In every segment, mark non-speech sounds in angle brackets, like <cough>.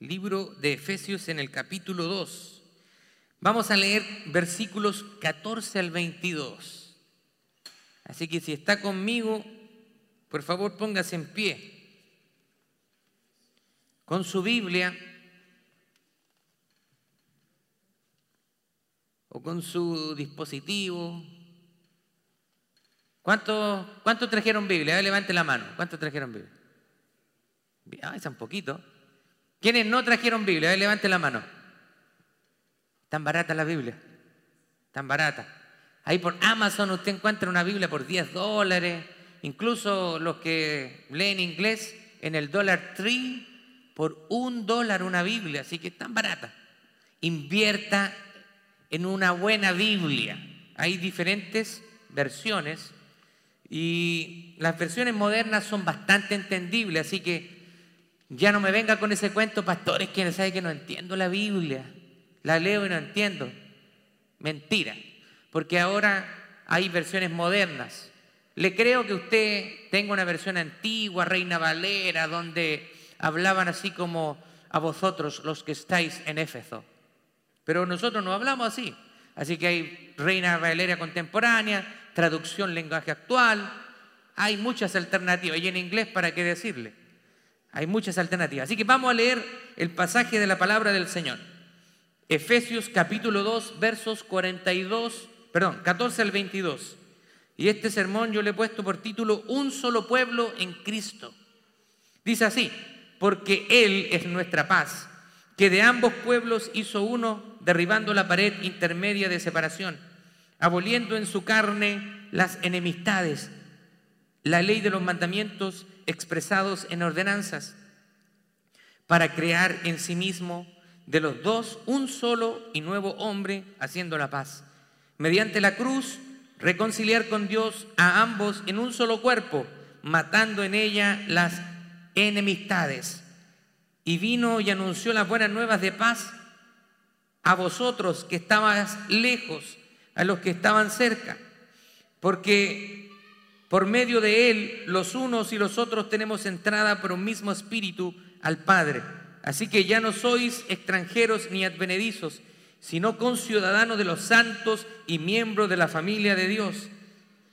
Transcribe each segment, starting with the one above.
Libro de Efesios en el capítulo 2. Vamos a leer versículos 14 al 22. Así que si está conmigo, por favor póngase en pie. Con su Biblia o con su dispositivo. ¿Cuántos cuánto trajeron Biblia? levante la mano. ¿Cuántos trajeron Biblia? Ah, es un poquito. ¿Quiénes no trajeron Biblia? A ver, levante la mano. Tan barata la Biblia. Tan barata. Ahí por Amazon usted encuentra una Biblia por 10 dólares. Incluso los que leen inglés en el Dollar Tree por un dólar una Biblia. Así que tan barata. Invierta en una buena Biblia. Hay diferentes versiones y las versiones modernas son bastante entendibles. Así que ya no me venga con ese cuento, pastores, que sabe que no entiendo la Biblia. La leo y no entiendo. Mentira. Porque ahora hay versiones modernas. Le creo que usted tenga una versión antigua, Reina Valera, donde hablaban así como a vosotros los que estáis en Éfeso. Pero nosotros no hablamos así. Así que hay Reina Valera contemporánea, traducción lenguaje actual. Hay muchas alternativas. Y en inglés, ¿para qué decirle? Hay muchas alternativas. Así que vamos a leer el pasaje de la palabra del Señor. Efesios capítulo 2, versos 42, perdón, 14 al 22. Y este sermón yo le he puesto por título Un solo pueblo en Cristo. Dice así, porque Él es nuestra paz, que de ambos pueblos hizo uno, derribando la pared intermedia de separación, aboliendo en su carne las enemistades, la ley de los mandamientos expresados en ordenanzas, para crear en sí mismo de los dos un solo y nuevo hombre haciendo la paz. Mediante la cruz, reconciliar con Dios a ambos en un solo cuerpo, matando en ella las enemistades. Y vino y anunció las buenas nuevas de paz a vosotros que estabais lejos, a los que estaban cerca, porque por medio de Él, los unos y los otros tenemos entrada por un mismo espíritu al Padre. Así que ya no sois extranjeros ni advenedizos, sino conciudadanos de los santos y miembros de la familia de Dios,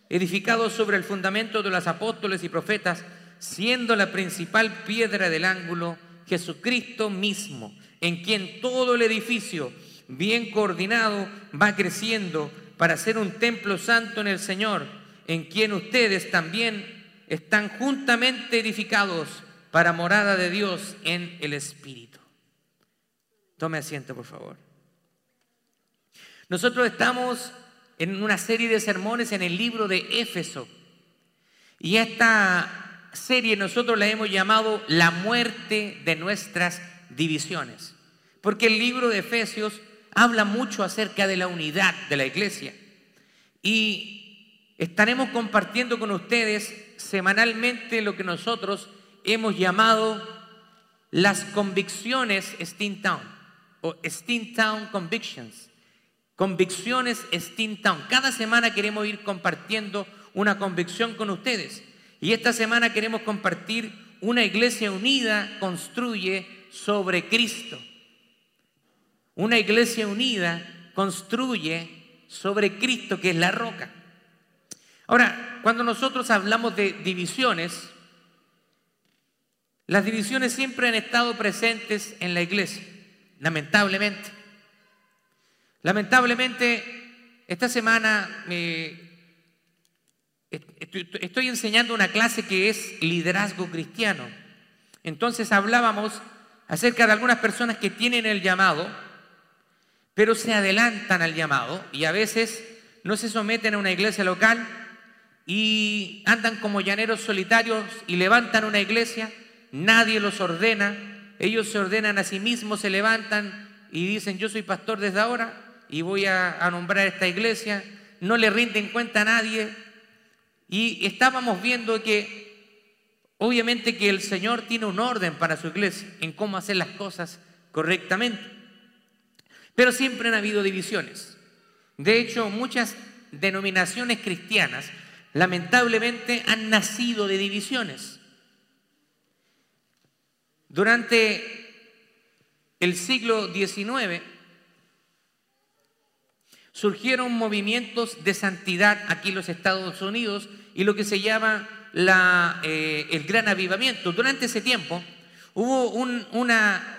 edificados sobre el fundamento de los apóstoles y profetas, siendo la principal piedra del ángulo Jesucristo mismo, en quien todo el edificio, bien coordinado, va creciendo para ser un templo santo en el Señor en quien ustedes también están juntamente edificados para morada de Dios en el Espíritu. Tome asiento, por favor. Nosotros estamos en una serie de sermones en el libro de Éfeso. Y esta serie nosotros la hemos llamado La muerte de nuestras divisiones. Porque el libro de Efesios habla mucho acerca de la unidad de la iglesia. Y estaremos compartiendo con ustedes semanalmente lo que nosotros hemos llamado las convicciones Steamtown o Steamtown Convictions. Convicciones Steamtown. Cada semana queremos ir compartiendo una convicción con ustedes. Y esta semana queremos compartir una iglesia unida construye sobre Cristo. Una iglesia unida construye sobre Cristo, que es la roca. Ahora, cuando nosotros hablamos de divisiones, las divisiones siempre han estado presentes en la iglesia, lamentablemente. Lamentablemente, esta semana estoy enseñando una clase que es liderazgo cristiano. Entonces hablábamos acerca de algunas personas que tienen el llamado, pero se adelantan al llamado y a veces no se someten a una iglesia local, y andan como llaneros solitarios y levantan una iglesia, nadie los ordena, ellos se ordenan a sí mismos, se levantan y dicen yo soy pastor desde ahora y voy a, nombrar esta iglesia, no le rinden cuenta a nadie. Y estábamos viendo que obviamente que el Señor tiene un orden para su iglesia en cómo hacer las cosas correctamente, pero siempre han habido divisiones. De hecho, muchas denominaciones cristianas lamentablemente han nacido de divisiones. Durante el siglo XIX, surgieron movimientos de santidad aquí en los Estados Unidos y lo que se llama la, eh, el gran avivamiento. Durante ese tiempo hubo un, una,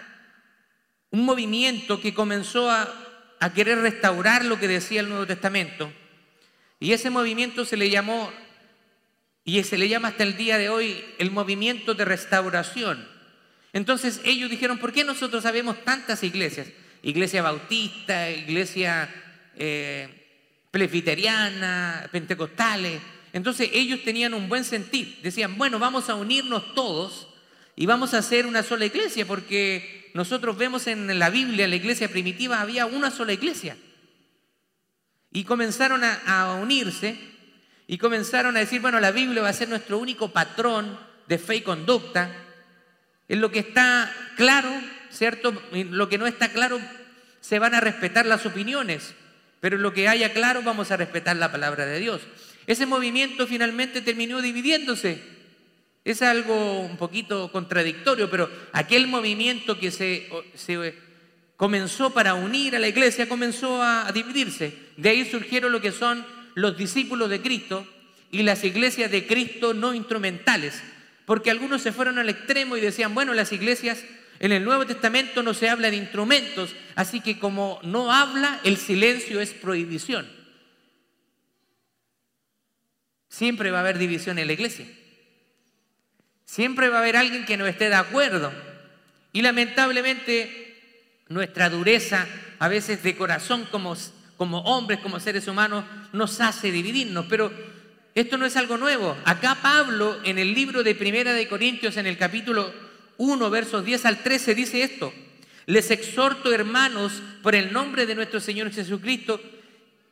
un movimiento que comenzó a querer restaurar lo que decía el Nuevo Testamento y ese movimiento se le llamó, y se le llama hasta el día de hoy, el movimiento de restauración. Entonces ellos dijeron, ¿por qué nosotros sabemos tantas iglesias? Iglesia bautista, iglesia eh, pentecostales. Entonces ellos tenían un buen sentir. Decían, bueno, vamos a unirnos todos y vamos a hacer una sola iglesia, porque nosotros vemos en la Biblia, en la iglesia primitiva, había una sola iglesia. Y comenzaron a, unirse y comenzaron a decir, bueno, la Biblia va a ser nuestro único patrón de fe y conducta. En lo que está claro, ¿cierto? En lo que no está claro, se van a respetar las opiniones pero en lo que haya claro vamos a respetar la palabra de Dios. Ese movimiento finalmente terminó dividiéndose. Es algo un poquito contradictorio, pero aquel movimiento que se, comenzó para unir a la iglesia comenzó a, dividirse. De ahí surgieron lo que son los discípulos de Cristo y las iglesias de Cristo no instrumentales, porque algunos se fueron al extremo y decían, bueno, las iglesias en el Nuevo Testamento no se habla de instrumentos, así que como no habla, el silencio es prohibición. Siempre va a haber división en la iglesia. Siempre va a haber alguien que no esté de acuerdo. Y lamentablemente nuestra dureza, a veces de corazón como, como hombres, como seres humanos, nos hace dividirnos. Pero esto no es algo nuevo. Acá Pablo, en el libro de Primera de Corintios, en el capítulo 1, versos 10 al 13 dice esto. Les exhorto, hermanos, por el nombre de nuestro Señor Jesucristo,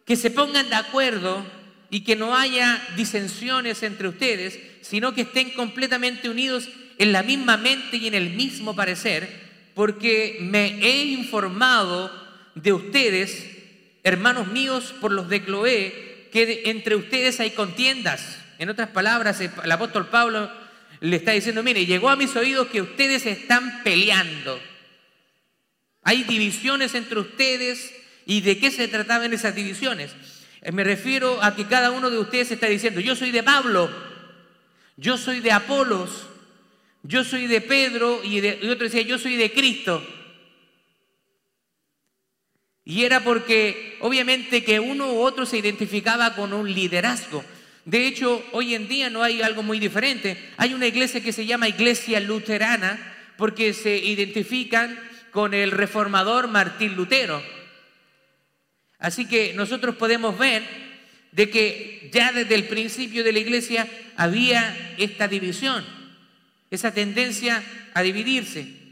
que se pongan de acuerdo y que no haya disensiones entre ustedes, sino que estén completamente unidos en la misma mente y en el mismo parecer, porque me he informado de ustedes, hermanos míos, por los de Cloé, que entre ustedes hay contiendas. En otras palabras, el apóstol Pablo le está diciendo, mire, llegó a mis oídos que ustedes están peleando. Hay divisiones entre ustedes y de qué se trataban esas divisiones. Eh, me refiero a que cada uno de ustedes está diciendo, yo soy de Pablo, yo soy de Apolos, yo soy de Pedro y, y otro decía, yo soy de Cristo. Y era porque obviamente que uno u otro se identificaba con un liderazgo. De hecho, hoy en día no hay algo muy diferente. Hay una iglesia que se llama Iglesia Luterana porque se identifican con el reformador Martín Lutero. Así que nosotros podemos ver de que ya desde el principio de la iglesia había esta división, esa tendencia a dividirse.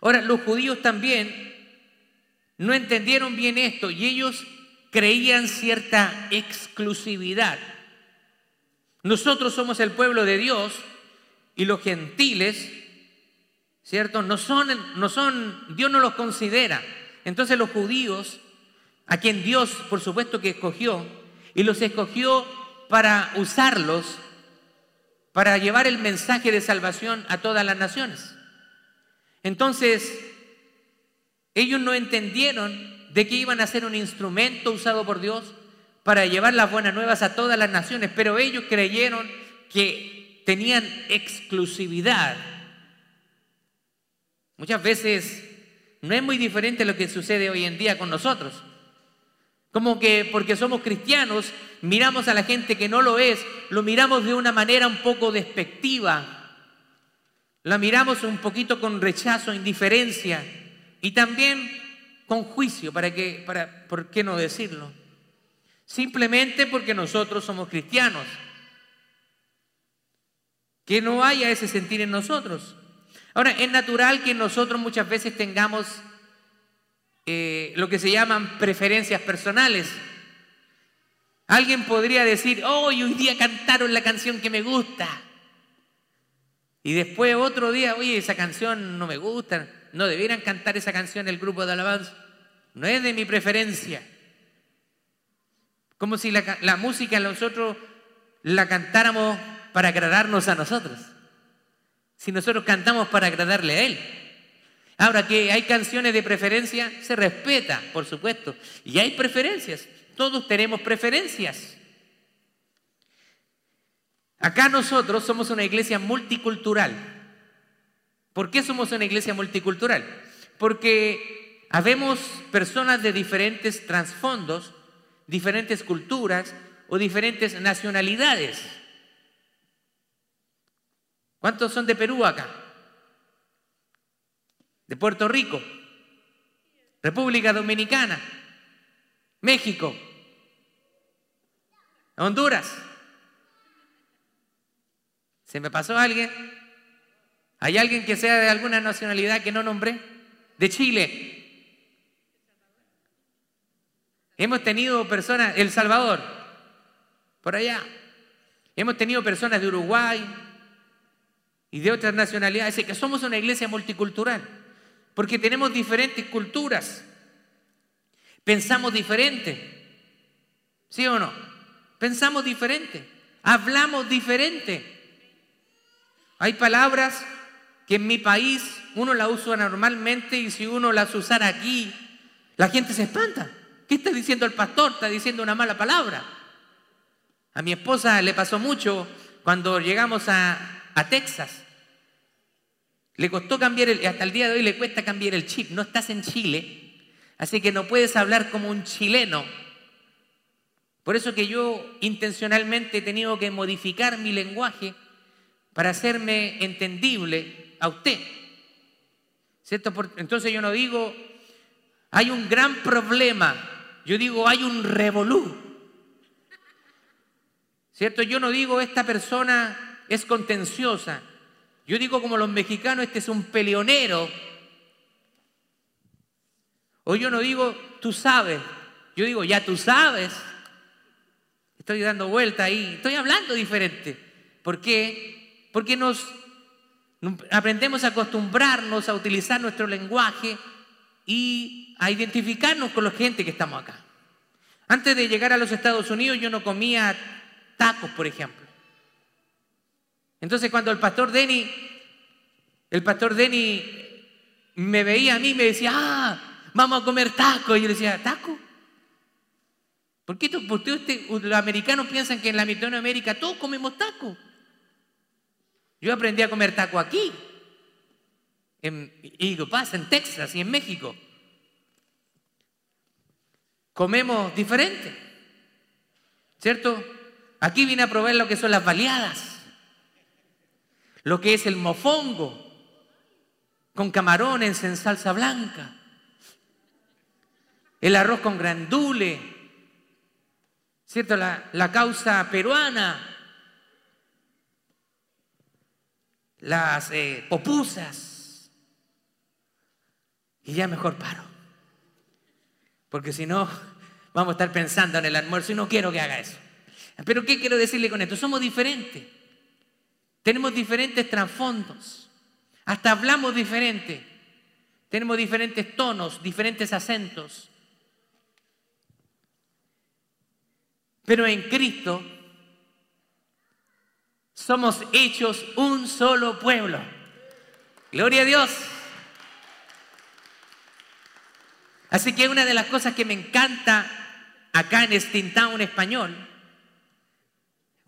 Ahora, los judíos también no entendieron bien esto y ellos creían cierta exclusividad. Nosotros somos el pueblo de Dios y los gentiles, ¿cierto? No son, no son, Dios no los considera. Entonces los judíos, a quien Dios por supuesto que escogió, y los escogió para usarlos, para llevar el mensaje de salvación a todas las naciones. Entonces, ellos no entendieron de que iban a ser un instrumento usado por Dios para llevar las buenas nuevas a todas las naciones, pero ellos creyeron que tenían exclusividad. Muchas veces no es muy diferente lo que sucede hoy en día con nosotros. Como que porque somos cristianos, miramos a la gente que no lo es, lo miramos de una manera un poco despectiva. La miramos un poquito con rechazo, indiferencia. Y también con juicio, ¿para qué, para, ¿por qué no decirlo? Simplemente porque nosotros somos cristianos. Que no haya ese sentir en nosotros. Ahora, es natural que nosotros muchas veces tengamos eh, lo que se llaman preferencias personales. Alguien podría decir, oh, hoy día cantaron la canción que me gusta. Y después otro día, oye, esa canción no me gusta no debieran cantar esa canción el grupo de alabanza. No es de mi preferencia. Como si la, la música nosotros la cantáramos para agradarnos a nosotros. Si nosotros cantamos para agradarle a Él. Ahora que hay canciones de preferencia, se respeta, por supuesto. Y hay preferencias. Todos tenemos preferencias. Acá nosotros somos una iglesia multicultural. ¿Por qué somos una iglesia multicultural? Porque habemos personas de diferentes trasfondos, diferentes culturas o diferentes nacionalidades. ¿Cuántos son de Perú acá? De Puerto Rico, República Dominicana, México, Honduras. ¿Se me pasó alguien? ¿Hay alguien que sea de alguna nacionalidad que no nombré? De Chile. Hemos tenido personas, El Salvador, por allá. Hemos tenido personas de Uruguay y de otras nacionalidades. que somos una iglesia multicultural porque tenemos diferentes culturas, pensamos diferente, ¿sí o no? Pensamos diferente, hablamos diferente. Hay palabras que en mi país uno las usa normalmente y si uno las usara aquí, la gente se espanta. ¿Qué está diciendo el pastor? Está diciendo una mala palabra. A mi esposa le pasó mucho cuando llegamos a, a Texas. Le costó cambiar el, hasta el día de hoy le cuesta cambiar el chip. No estás en Chile, así que no puedes hablar como un chileno. Por eso que yo intencionalmente he tenido que modificar mi lenguaje para hacerme entendible a usted. ¿Cierto? Entonces yo no digo, hay un gran problema, yo digo, hay un revolú. ¿Cierto? Yo no digo, esta persona es contenciosa. Yo digo como los mexicanos, este es un peleonero. O yo no digo, tú sabes. Yo digo, ya tú sabes. Estoy dando vuelta ahí. Estoy hablando diferente. ¿Por qué? Porque nos aprendemos a acostumbrarnos a utilizar nuestro lenguaje y a identificarnos con la gente que estamos acá. Antes de llegar a los Estados Unidos yo no comía tacos, por ejemplo. Entonces cuando el pastor Denny, el pastor Denny me veía a mí, me decía, ah, vamos a comer taco. Y yo le decía, ¿taco? ¿Por qué, los americanos piensan que en la América todos comemos taco? Yo aprendí a comer taco aquí. y lo pasa en Texas y en México. Comemos diferente. ¿Cierto? Aquí vine a probar lo que son las baleadas lo que es el mofongo con camarones en salsa blanca, el arroz con grandule, ¿cierto? La, causa peruana, las eh, popusas, y ya mejor paro, porque si no, vamos a estar pensando en el almuerzo y no quiero que haga eso. Pero ¿qué quiero decirle con esto? Somos diferentes. Tenemos diferentes trasfondos, hasta hablamos diferente, tenemos diferentes tonos, diferentes acentos. Pero en Cristo somos hechos un solo pueblo. Gloria a Dios. Así que una de las cosas que me encanta acá en Stintown español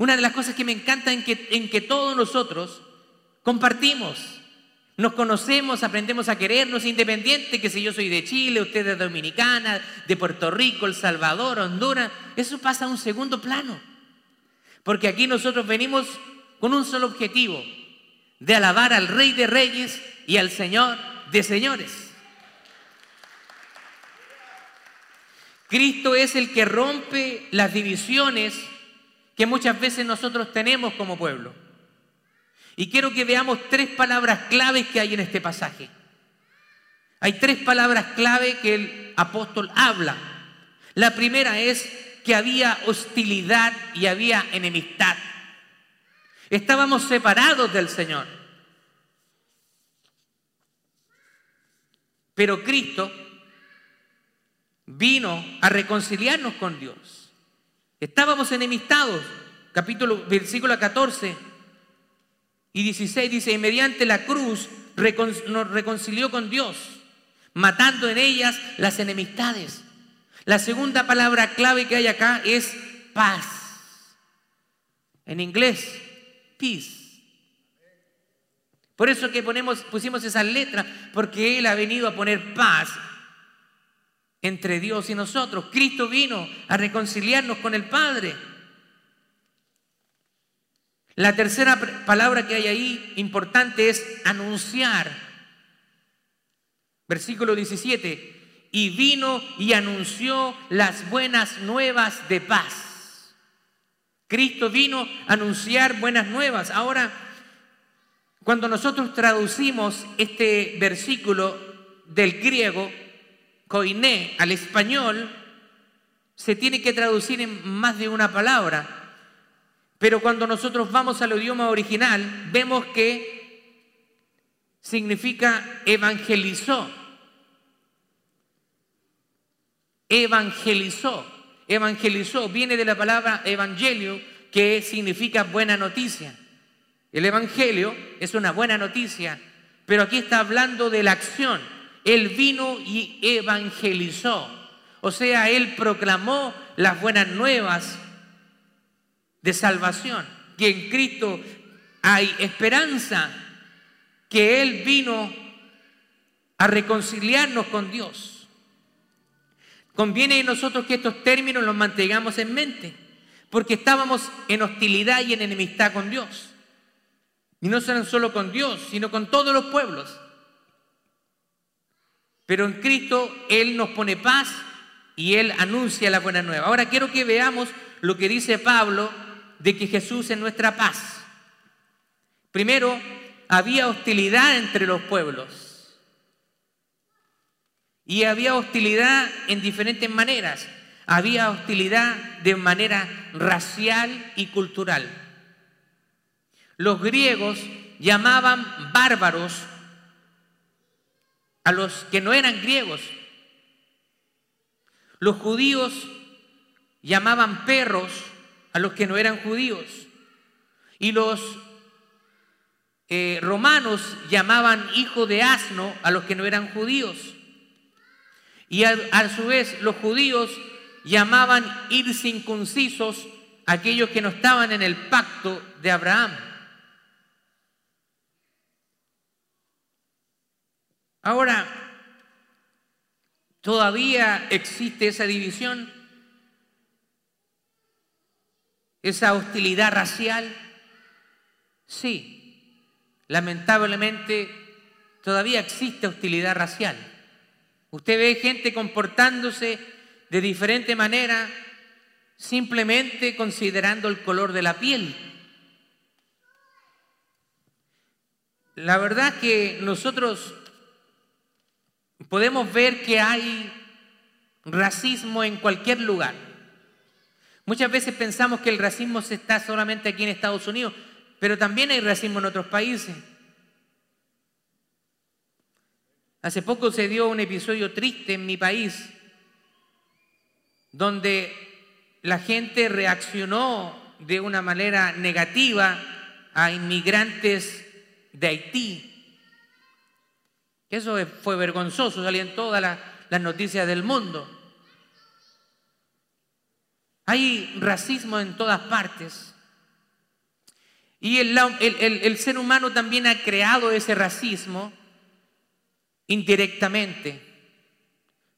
una de las cosas que me encanta en que, que todos nosotros compartimos, nos conocemos, aprendemos a querernos, independiente que si yo soy de Chile, usted es Dominicana, de Puerto Rico, El Salvador, Honduras, eso pasa a un segundo plano. Porque aquí nosotros venimos con un solo objetivo, de alabar al Rey de Reyes y al Señor de Señores. Cristo es el que rompe las divisiones que muchas veces nosotros tenemos como pueblo. Y quiero que veamos tres palabras claves que hay en este pasaje. Hay tres palabras clave que el apóstol habla. La primera es que había hostilidad y había enemistad. Estábamos separados del Señor. Pero Cristo vino a reconciliarnos con Dios. Estábamos enemistados. Capítulo, versículo 14 y 16 dice, y mediante la cruz nos reconcilió con Dios, matando en ellas las enemistades. La segunda palabra clave que hay acá es paz. En inglés, peace. Por eso que ponemos, pusimos esas letras, porque Él ha venido a poner paz entre Dios y nosotros. Cristo vino a reconciliarnos con el Padre. La tercera palabra que hay ahí importante es anunciar. Versículo 17. Y vino y anunció las buenas nuevas de paz. Cristo vino a anunciar buenas nuevas. Ahora, cuando nosotros traducimos este versículo del griego, koiné, al español, se tiene que traducir en más de una palabra. Pero cuando nosotros vamos al idioma original, vemos que significa evangelizó. Evangelizó. Evangelizó viene de la palabra evangelio, que significa buena noticia. El evangelio es una buena noticia, pero aquí está hablando de la acción. Él vino y evangelizó. O sea, él proclamó las buenas nuevas de salvación, que en Cristo hay esperanza, que Él vino a reconciliarnos con Dios. Conviene a nosotros que estos términos los mantengamos en mente, porque estábamos en hostilidad y en enemistad con Dios. Y no solo con Dios, sino con todos los pueblos. Pero en Cristo Él nos pone paz y Él anuncia la buena nueva. Ahora quiero que veamos lo que dice Pablo de que Jesús es nuestra paz. Primero, había hostilidad entre los pueblos. Y había hostilidad en diferentes maneras. Había hostilidad de manera racial y cultural. Los griegos llamaban bárbaros a los que no eran griegos. Los judíos llamaban perros a los que no eran judíos. Y los eh, romanos llamaban hijo de asno a los que no eran judíos. Y a, a su vez los judíos llamaban incircuncisos a aquellos que no estaban en el pacto de Abraham. Ahora, ¿todavía existe esa división? esa hostilidad racial? Sí, lamentablemente todavía existe hostilidad racial. Usted ve gente comportándose de diferente manera simplemente considerando el color de la piel. La verdad que nosotros podemos ver que hay racismo en cualquier lugar. Muchas veces pensamos que el racismo se está solamente aquí en Estados Unidos, pero también hay racismo en otros países. Hace poco se dio un episodio triste en mi país, donde la gente reaccionó de una manera negativa a inmigrantes de Haití. Eso fue vergonzoso, salían todas las, noticias del mundo. Hay racismo en todas partes. Y el, ser humano también ha creado ese racismo indirectamente.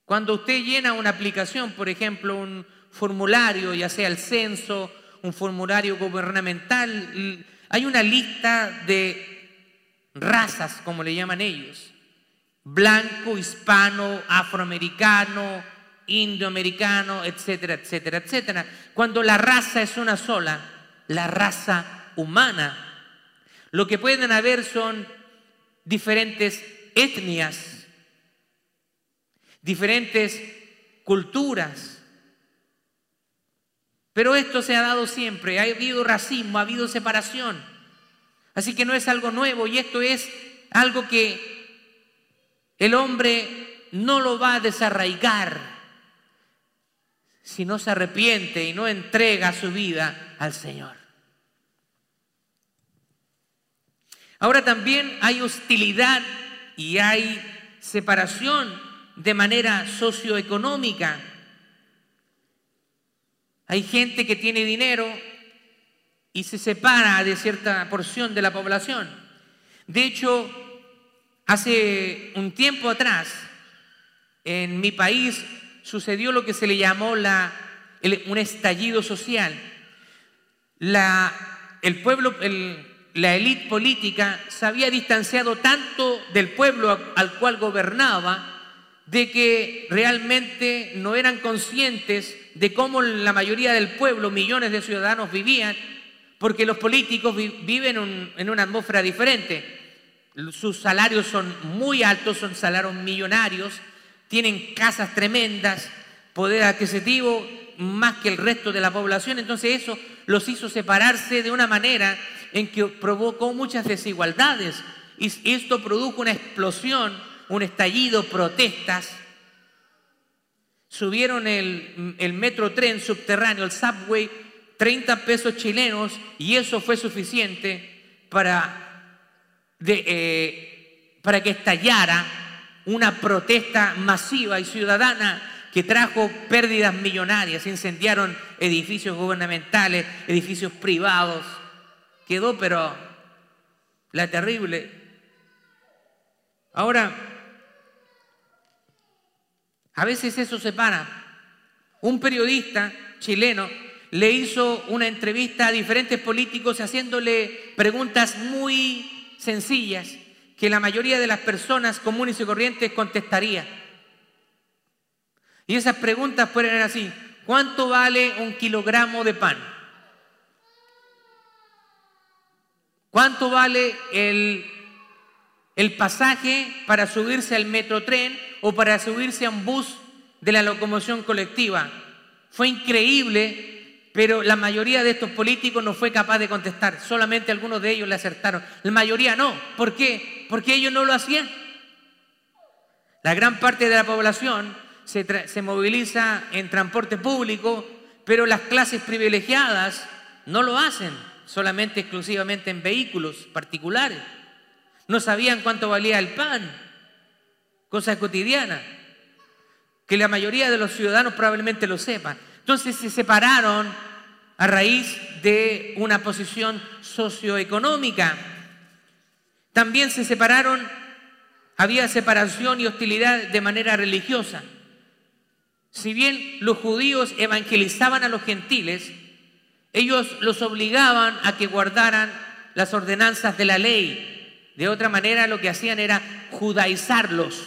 Cuando usted llena una aplicación, por ejemplo, un formulario, ya sea el censo, un formulario gubernamental, hay una lista de razas, como le llaman ellos. Blanco, hispano, afroamericano, indioamericano, etcétera, etcétera, etcétera. Cuando la raza es una sola, la raza humana, lo que pueden haber son diferentes etnias, diferentes culturas. Pero esto se ha dado siempre, ha habido racismo, ha habido separación. Así que no es algo nuevo y esto es algo que el hombre no lo va a desarraigar si no se arrepiente y no entrega su vida al Señor. Ahora también hay hostilidad y hay separación de manera socioeconómica. Hay gente que tiene dinero y se separa de cierta porción de la población. De hecho, hace un tiempo atrás, en mi país sucedió lo que se le llamó la, un estallido social. La, el pueblo, la élite política se había distanciado tanto del pueblo al cual gobernaba de que realmente no eran conscientes de cómo la mayoría del pueblo, millones de ciudadanos vivían, porque los políticos viven en una atmósfera diferente. Sus salarios son muy altos, son salarios millonarios, tienen casas tremendas, poder adquisitivo más que el resto de la población, entonces eso los hizo separarse de una manera en que provocó muchas desigualdades y esto produjo una explosión, un estallido, protestas. Subieron el, metro tren subterráneo, el subway, 30 pesos chilenos y eso fue suficiente para, eh, para que estallara una protesta masiva y ciudadana que trajo pérdidas millonarias, incendiaron edificios gubernamentales, edificios privados. Quedó pero la terrible. Ahora, a veces eso se para. Un periodista chileno le hizo una entrevista a diferentes políticos haciéndole preguntas muy sencillas que la mayoría de las personas comunes y corrientes contestaría. Y esas preguntas pueden ser así. ¿Cuánto vale un kilogramo de pan? ¿Cuánto vale el, el pasaje para subirse al metrotren o para subirse a un bus de la locomoción colectiva? Fue increíble pero la mayoría de estos políticos no fue capaz de contestar, solamente algunos de ellos le acertaron, la mayoría no. ¿Por qué? Porque ellos no lo hacían. La gran parte de la población se, se moviliza en transporte público, pero las clases privilegiadas no lo hacen, solamente exclusivamente en vehículos particulares. No sabían cuánto valía el pan, cosa cotidiana, que la mayoría de los ciudadanos probablemente lo sepan. Entonces se separaron a raíz de una posición socioeconómica. También se separaron, había separación y hostilidad de manera religiosa. Si bien los judíos evangelizaban a los gentiles, ellos los obligaban a que guardaran las ordenanzas de la ley. De otra manera lo que hacían era judaizarlos.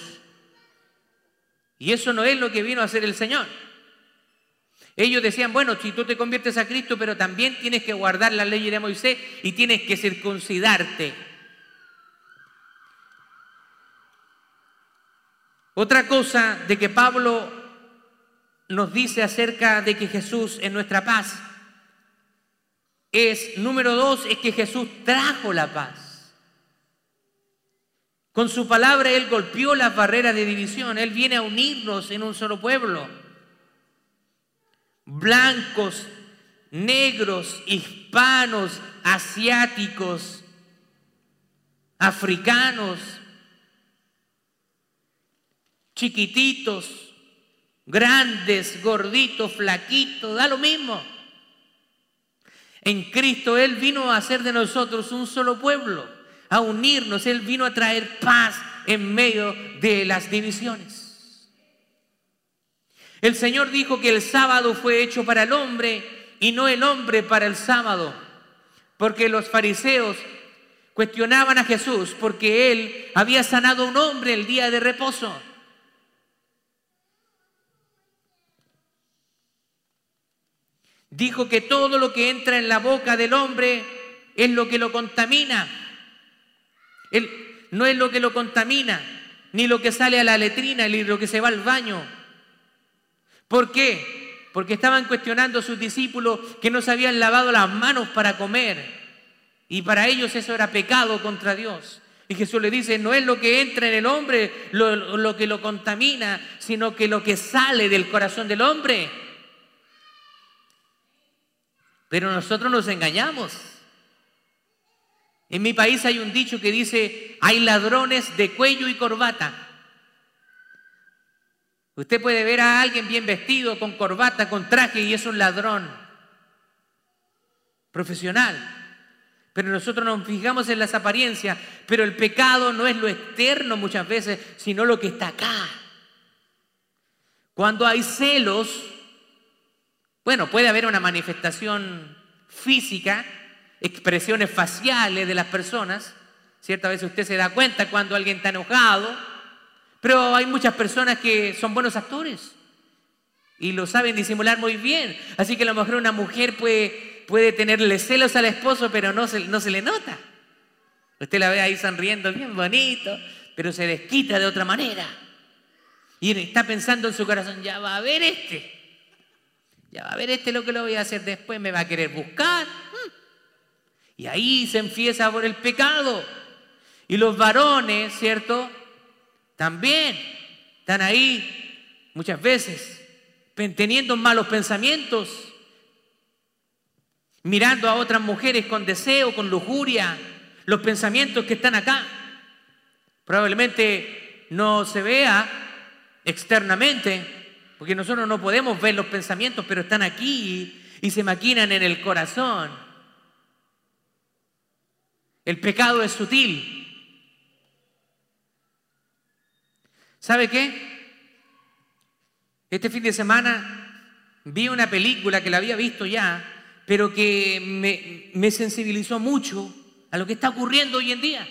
Y eso no es lo que vino a hacer el Señor. Ellos decían, bueno, si tú te conviertes a Cristo, pero también tienes que guardar la ley de Moisés y tienes que circuncidarte. Otra cosa de que Pablo nos dice acerca de que Jesús es nuestra paz es, número dos, es que Jesús trajo la paz. Con su palabra Él golpeó las barreras de división, Él viene a unirnos en un solo pueblo blancos, negros, hispanos, asiáticos, africanos, chiquititos, grandes, gorditos, flaquitos, da lo mismo. En Cristo Él vino a hacer de nosotros un solo pueblo, a unirnos, Él vino a traer paz en medio de las divisiones. El Señor dijo que el sábado fue hecho para el hombre y no el hombre para el sábado, porque los fariseos cuestionaban a Jesús porque él había sanado a un hombre el día de reposo. Dijo que todo lo que entra en la boca del hombre es lo que lo contamina. Él, no es lo que lo contamina, ni lo que sale a la letrina, ni lo que se va al baño. ¿Por qué? Porque estaban cuestionando a sus discípulos que no se habían lavado las manos para comer. Y para ellos eso era pecado contra Dios. Y Jesús le dice, no es lo que entra en el hombre lo, lo, que lo contamina, sino que lo que sale del corazón del hombre. Pero nosotros nos engañamos. En mi país hay un dicho que dice, hay ladrones de cuello y corbata. Usted puede ver a alguien bien vestido, con corbata, con traje, y es un ladrón profesional. Pero nosotros nos fijamos en las apariencias, pero el pecado no es lo externo muchas veces, sino lo que está acá. Cuando hay celos, bueno, puede haber una manifestación física, expresiones faciales de las personas. Cierta vez usted se da cuenta cuando alguien está enojado, pero hay muchas personas que son buenos actores y lo saben disimular muy bien. Así que a lo mejor una mujer puede, puede tenerle celos al esposo, pero no se, no se le nota. Usted la ve ahí sonriendo bien bonito, pero se desquita de otra manera. Y está pensando en su corazón, ya va a ver este. Ya va a ver este lo que lo voy a hacer después, me va a querer buscar. Y ahí se empieza por el pecado. Y los varones, ¿cierto? También están ahí muchas veces teniendo malos pensamientos, mirando a otras mujeres con deseo, con lujuria, los pensamientos que están acá. Probablemente no se vea externamente, porque nosotros no podemos ver los pensamientos, pero están aquí y se maquinan en el corazón. El pecado es sutil. ¿Sabe qué? Este fin de semana vi una película que la había visto ya, pero que me, me sensibilizó mucho a lo que está ocurriendo hoy en día.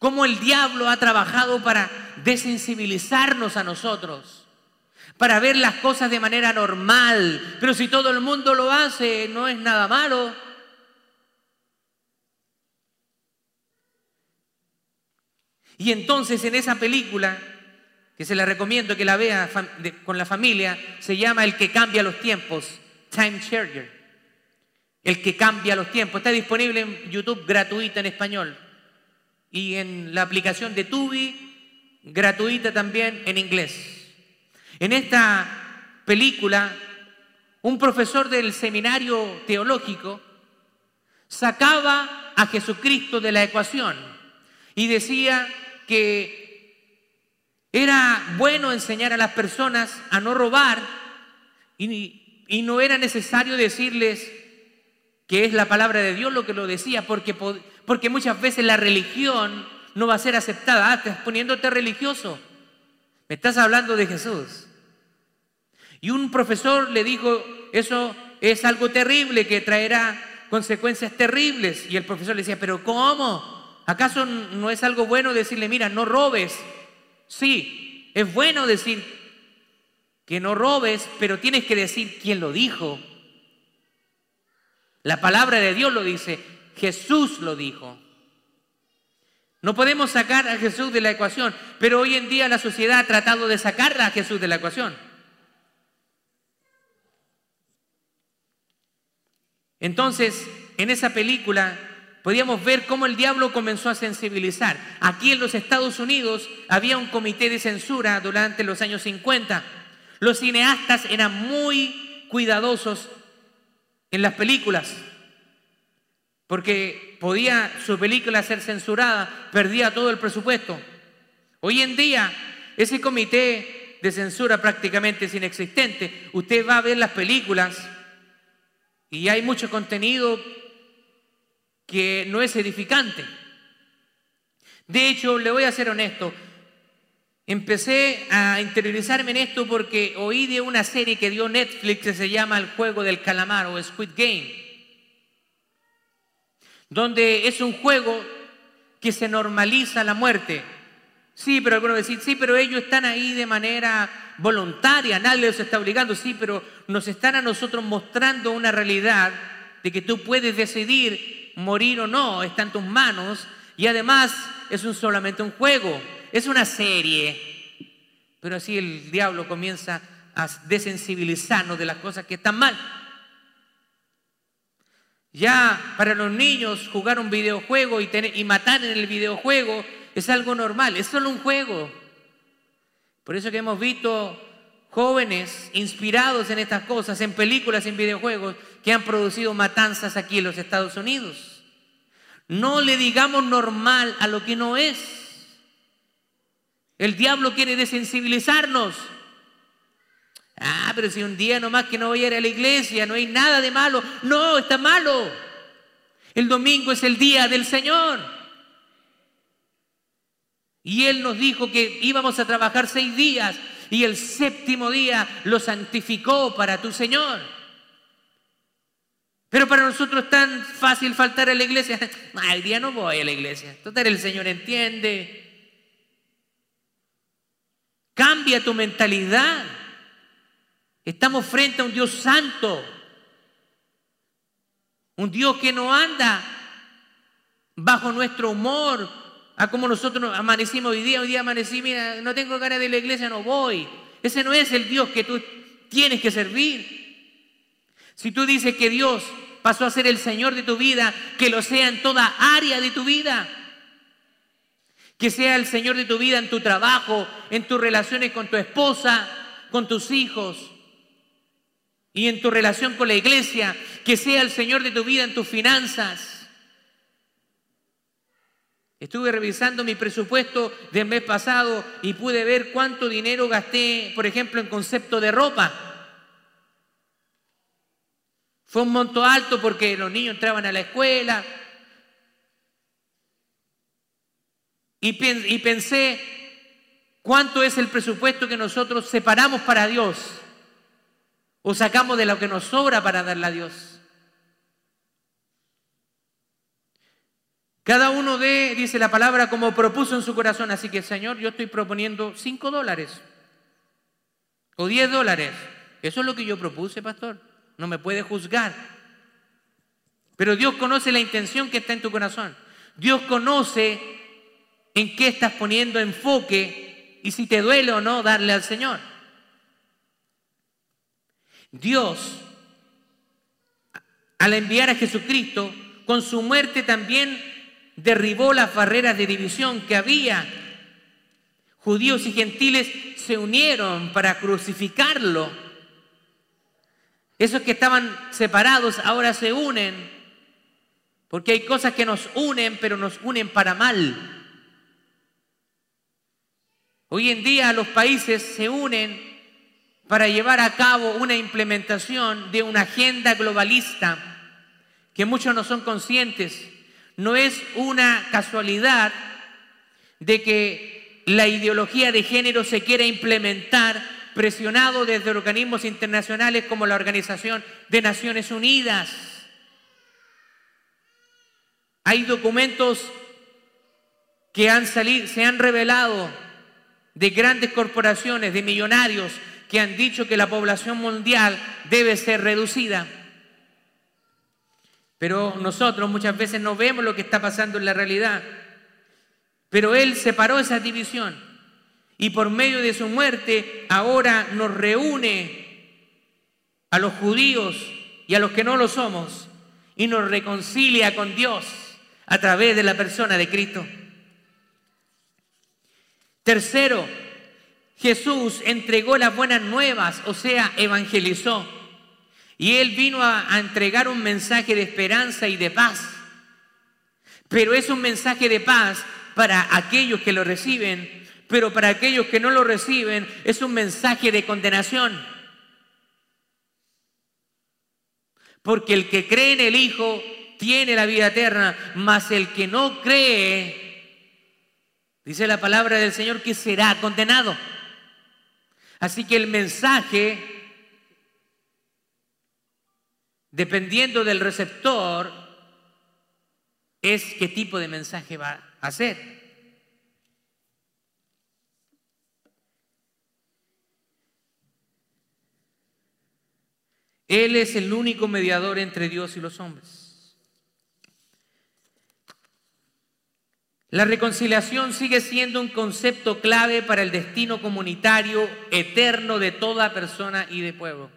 Cómo el diablo ha trabajado para desensibilizarnos a nosotros, para ver las cosas de manera normal. Pero si todo el mundo lo hace, no es nada malo. Y entonces en esa película, que se la recomiendo que la vea con la familia, se llama El que cambia los tiempos, Time Charger. El que cambia los tiempos. Está disponible en YouTube gratuita en español y en la aplicación de Tubi, gratuita también en inglés. En esta película, un profesor del seminario teológico sacaba a Jesucristo de la ecuación y decía que era bueno enseñar a las personas a no robar y, no era necesario decirles que es la palabra de Dios lo que lo decía, porque porque muchas veces la religión no va a ser aceptada. Ah, estás poniéndote religioso. Me estás hablando de Jesús. Y un profesor le dijo, eso es algo terrible que traerá consecuencias terribles. Y el profesor le decía, pero ¿cómo? ¿Acaso no es algo bueno decirle, mira, no robes? Sí, es bueno decir que no robes, pero tienes que decir quién lo dijo. La palabra de Dios lo dice. Jesús lo dijo. No podemos sacar a Jesús de la ecuación, pero hoy en día la sociedad ha tratado de sacar a Jesús de la ecuación. Entonces, en esa película podíamos ver cómo el diablo comenzó a sensibilizar. Aquí en los Estados Unidos había un comité de censura durante los años 50. Los cineastas eran muy cuidadosos en las películas porque podía su película ser censurada, perdía todo el presupuesto. Hoy en día, ese comité de censura prácticamente es inexistente. Usted va a ver las películas y hay mucho contenido que no es edificante. De hecho, le voy a ser honesto, empecé a interiorizarme en esto porque oí de una serie que dio Netflix que se llama El juego del calamar o Squid Game donde es un juego que se normaliza la muerte. Sí, pero algunos decir, sí, pero ellos están ahí de manera voluntaria, nadie los está obligando, sí, pero nos están a nosotros mostrando una realidad de que tú puedes decidir morir o no, está en tus manos, y además es un, solamente un juego, es una serie. Pero así el diablo comienza a desensibilizarnos de las cosas que están mal. Ya para los niños jugar un videojuego y, y matar en el videojuego es algo normal, es solo un juego. Por eso que hemos visto jóvenes inspirados en estas cosas, en películas, en videojuegos, que han producido matanzas aquí en los Estados Unidos. No le digamos normal a lo que no es. El diablo quiere desensibilizarnos. Ah, pero si un día nomás que no voy a ir a la iglesia, no hay nada de malo. No, está malo. El domingo es el día del Señor. Y Él nos dijo que íbamos a trabajar seis días y el séptimo día lo santificó para tu Señor. Pero para nosotros es tan fácil faltar a la iglesia. <laughs> Ah, el día no voy a la iglesia. Total, el Señor entiende. Cambia tu mentalidad. Estamos frente a un Dios santo. Un Dios que no anda bajo nuestro humor, a como nosotros amanecimos hoy día. Hoy día amanecí, mira, no tengo ganas de la iglesia, no voy. Ese no es el Dios que tú tienes que servir. Si tú dices que Dios pasó a ser el Señor de tu vida, que lo sea en toda área de tu vida. Que sea el Señor de tu vida en tu trabajo, en tus relaciones con tu esposa, con tus hijos y en tu relación con la iglesia. Que sea el Señor de tu vida en tus finanzas. Estuve revisando mi presupuesto del mes pasado y pude ver cuánto dinero gasté, por ejemplo, en concepto de ropa. Fue un monto alto porque los niños entraban a la escuela. Y, pensé, ¿cuánto es el presupuesto que nosotros separamos para Dios? ¿O sacamos de lo que nos sobra para darle a Dios? Cada uno de, dice la palabra, como propuso en su corazón. Así que, Señor, yo estoy proponiendo 5 dólares o 10 dólares. Eso es lo que yo propuse, pastor. No me puede juzgar. Pero Dios conoce la intención que está en tu corazón. Dios conoce en qué estás poniendo enfoque y si te duele o no darle al Señor. Dios, al enviar a Jesucristo, con su muerte también derribó las barreras de división que había. Judíos y gentiles se unieron para crucificarlo. Esos que estaban separados ahora se unen, porque hay cosas que nos unen, pero nos unen para mal. Hoy en día los países se unen para llevar a cabo una implementación de una agenda globalista que muchos no son conscientes no es una casualidad de que la ideología de género se quiera implementar presionado desde organismos internacionales como la Organización de Naciones Unidas. Hay documentos que han salido, se han revelado de grandes corporaciones, de millonarios, que han dicho que la población mundial debe ser reducida. Pero nosotros muchas veces no vemos lo que está pasando en la realidad. Pero Él separó esa división y por medio de su muerte ahora nos reúne a los judíos y a los que no lo somos y nos reconcilia con Dios a través de la persona de Cristo. Tercero, Jesús entregó las buenas nuevas, o sea, evangelizó. Y Él vino a, entregar un mensaje de esperanza y de paz. Pero es un mensaje de paz para aquellos que lo reciben, pero para aquellos que no lo reciben es un mensaje de condenación. Porque el que cree en el Hijo tiene la vida eterna, mas el que no cree, dice la palabra del Señor, que será condenado. Así que el mensaje dependiendo del receptor, es qué tipo de mensaje va a hacer. Él es el único mediador entre Dios y los hombres. La reconciliación sigue siendo un concepto clave para el destino comunitario eterno de toda persona y de pueblo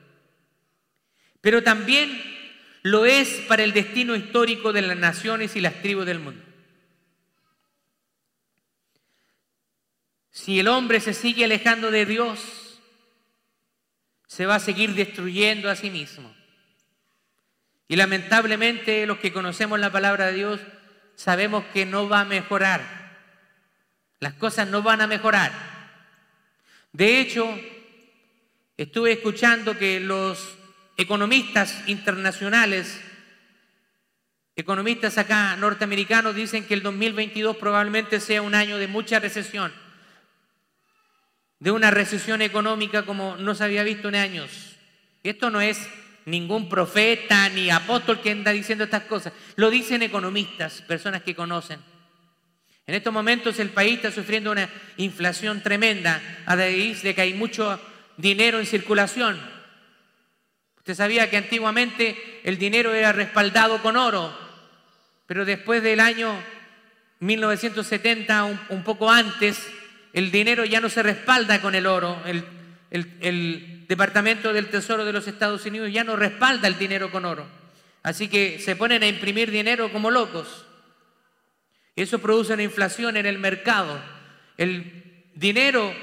pero también lo es para el destino histórico de las naciones y las tribus del mundo. Si el hombre se sigue alejando de Dios, se va a seguir destruyendo a sí mismo. Y lamentablemente los que conocemos la palabra de Dios sabemos que no va a mejorar. Las cosas no van a mejorar. De hecho, estuve escuchando que los economistas internacionales, economistas acá norteamericanos, dicen que el 2022 probablemente sea un año de mucha recesión, de una recesión económica como no se había visto en años. Esto no es ningún profeta ni apóstol que anda diciendo estas cosas, lo dicen economistas, personas que conocen. En estos momentos el país está sufriendo una inflación tremenda a raíz de que hay mucho dinero en circulación. Usted sabía que antiguamente el dinero era respaldado con oro, pero después del año 1970, un, poco antes, el dinero ya no se respalda con el oro. El, Departamento del Tesoro de los Estados Unidos ya no respalda el dinero con oro. Así que se ponen a imprimir dinero como locos. Eso produce una inflación en el mercado. El dinero,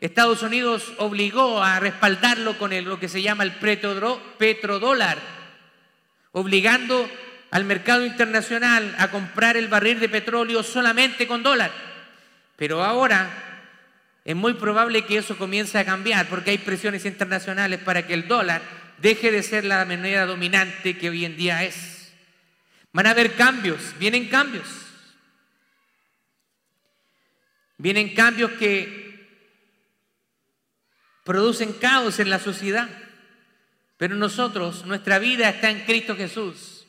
Estados Unidos obligó a respaldarlo con lo que se llama el petrodólar, obligando al mercado internacional a comprar el barril de petróleo solamente con dólar. Pero ahora es muy probable que eso comience a cambiar porque hay presiones internacionales para que el dólar deje de ser la moneda dominante que hoy en día es. Van a haber cambios, vienen cambios. Vienen cambios que producen caos en la sociedad. Pero nosotros, nuestra vida está en Cristo Jesús.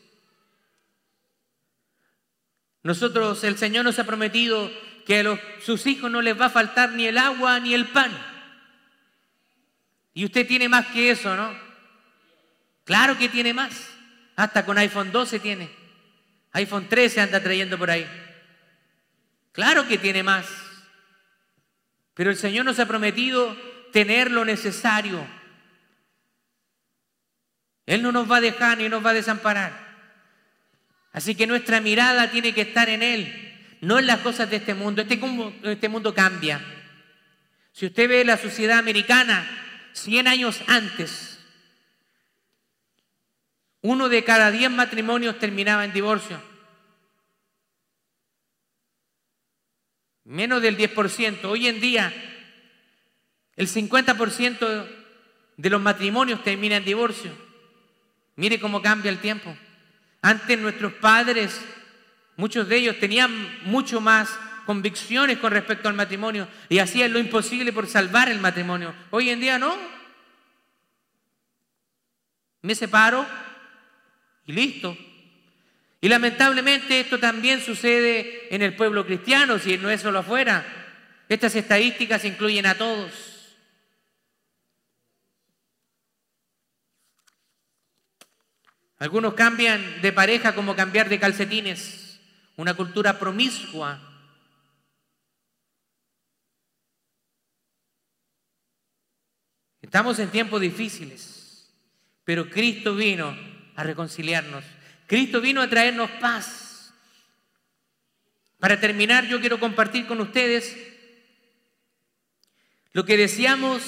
Nosotros, el Señor nos ha prometido que a sus hijos no les va a faltar ni el agua ni el pan. Y usted tiene más que eso, ¿no? Claro que tiene más. Hasta con iPhone 12 tiene. iPhone 13 anda trayendo por ahí. Claro que tiene más. Pero el Señor nos ha prometido tener lo necesario. Él no nos va a dejar ni nos va a desamparar. Así que nuestra mirada tiene que estar en Él, no en las cosas de este mundo. Este, este mundo cambia. Si usted ve la sociedad americana 100 años antes, uno de cada 10 matrimonios terminaba en divorcio. menos del 10%. Hoy en día, el 50% de los matrimonios termina en divorcio. Mire cómo cambia el tiempo. Antes nuestros padres, muchos de ellos tenían mucho más convicciones con respecto al matrimonio y hacían lo imposible por salvar el matrimonio. Hoy en día no. Me separo y listo. Y lamentablemente esto también sucede en el pueblo cristiano, si no es solo afuera. Estas estadísticas incluyen a todos. Algunos cambian de pareja como cambiar de calcetines, una cultura promiscua. Estamos en tiempos difíciles, pero Cristo vino a reconciliarnos Cristo vino a traernos paz. Para terminar, yo quiero compartir con ustedes lo que deseamos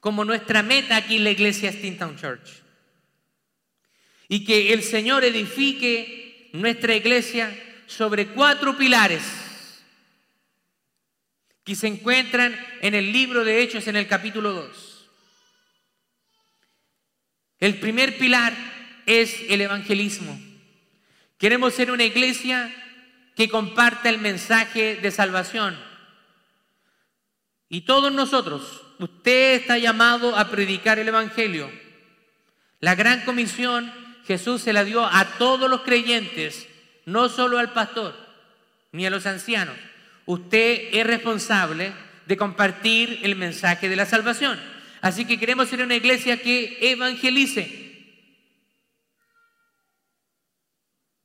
como nuestra meta aquí en la iglesia Steamtown Church. Y que el Señor edifique nuestra iglesia sobre cuatro pilares que se encuentran en el libro de Hechos en el capítulo 2. El primer pilar es el evangelismo. Queremos ser una iglesia que comparta el mensaje de salvación. Y todos nosotros, usted está llamado a predicar el Evangelio. La gran comisión Jesús se la dio a todos los creyentes, no solo al pastor ni a los ancianos. Usted es responsable de compartir el mensaje de la salvación. Así que queremos ser una iglesia que evangelice.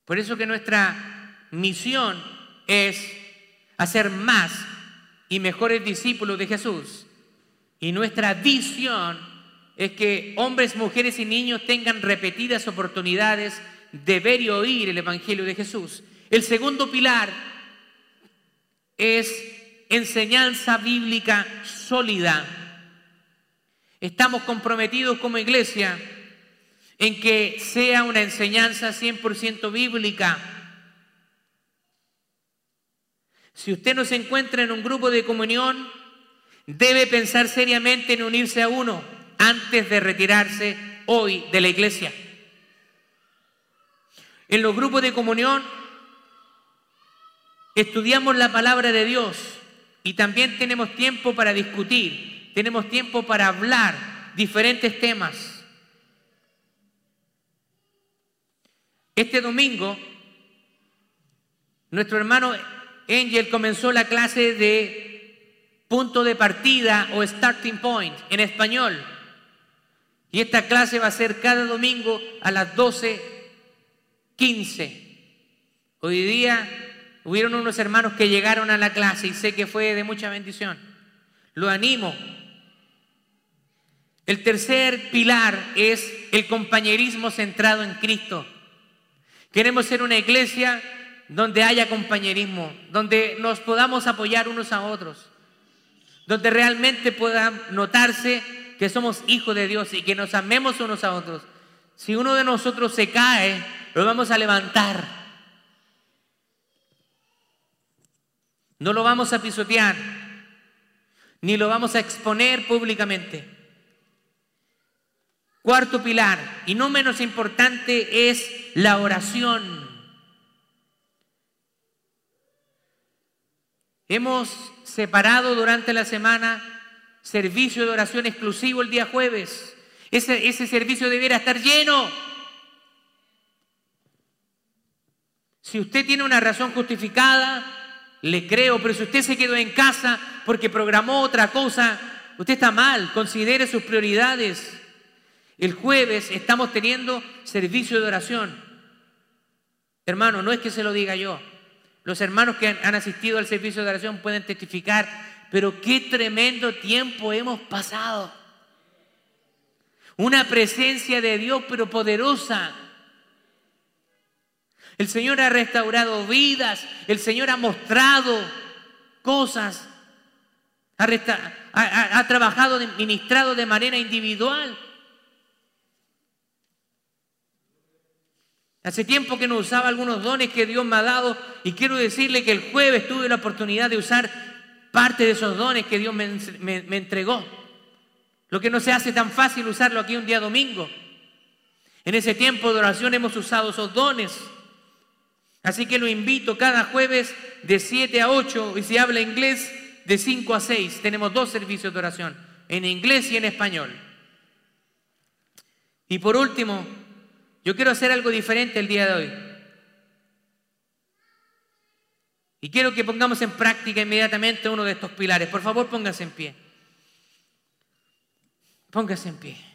Por eso que nuestra misión es hacer más y mejores discípulos de Jesús. Y nuestra visión es que hombres, mujeres y niños tengan repetidas oportunidades de ver y oír el Evangelio de Jesús. El segundo pilar es enseñanza bíblica sólida. Estamos comprometidos como iglesia en que sea una enseñanza 100% bíblica. Si usted no se encuentra en un grupo de comunión, debe pensar seriamente en unirse a uno antes de retirarse hoy de la iglesia. En los grupos de comunión estudiamos la palabra de Dios y también tenemos tiempo para discutir, tenemos tiempo para hablar diferentes temas. Este domingo, nuestro hermano Angel comenzó la clase de punto de partida o starting point en español. Y esta clase va a ser cada domingo a las 12.15. Hoy día hubieron unos hermanos que llegaron a la clase y sé que fue de mucha bendición. Lo animo. El tercer pilar es el compañerismo centrado en Cristo. Queremos ser una iglesia donde haya compañerismo, donde nos podamos apoyar unos a otros, donde realmente pueda notarse que somos hijos de Dios y que nos amemos unos a otros. Si uno de nosotros se cae, lo vamos a levantar. No lo vamos a pisotear, ni lo vamos a exponer públicamente. Cuarto pilar, y no menos importante, es la oración. Hemos separado durante la semana servicio de oración exclusivo el día jueves. Ese, servicio debiera estar lleno. Si usted tiene una razón justificada, le creo, pero si usted se quedó en casa porque programó otra cosa, usted está mal, considere sus prioridades. El jueves estamos teniendo servicio de oración. Hermano, no es que se lo diga yo, los hermanos que han asistido al servicio de oración pueden testificar, pero qué tremendo tiempo hemos pasado. Una presencia de Dios, pero poderosa. El Señor ha restaurado vidas, el Señor ha mostrado cosas, ha, ha, trabajado, ministrado de manera individual. Hace tiempo que no usaba algunos dones que Dios me ha dado y quiero decirle que el jueves tuve la oportunidad de usar parte de esos dones que Dios me, entregó. Lo que no se hace tan fácil usarlo aquí un día domingo. En ese tiempo de oración hemos usado esos dones. Así que lo invito cada jueves de 7 a 8 y si habla inglés de 5 a 6. Tenemos dos servicios de oración, en inglés y en español. Y por último, yo quiero hacer algo diferente el día de hoy. Y quiero que pongamos en práctica inmediatamente uno de estos pilares. Por favor, póngase en pie. Póngase en pie.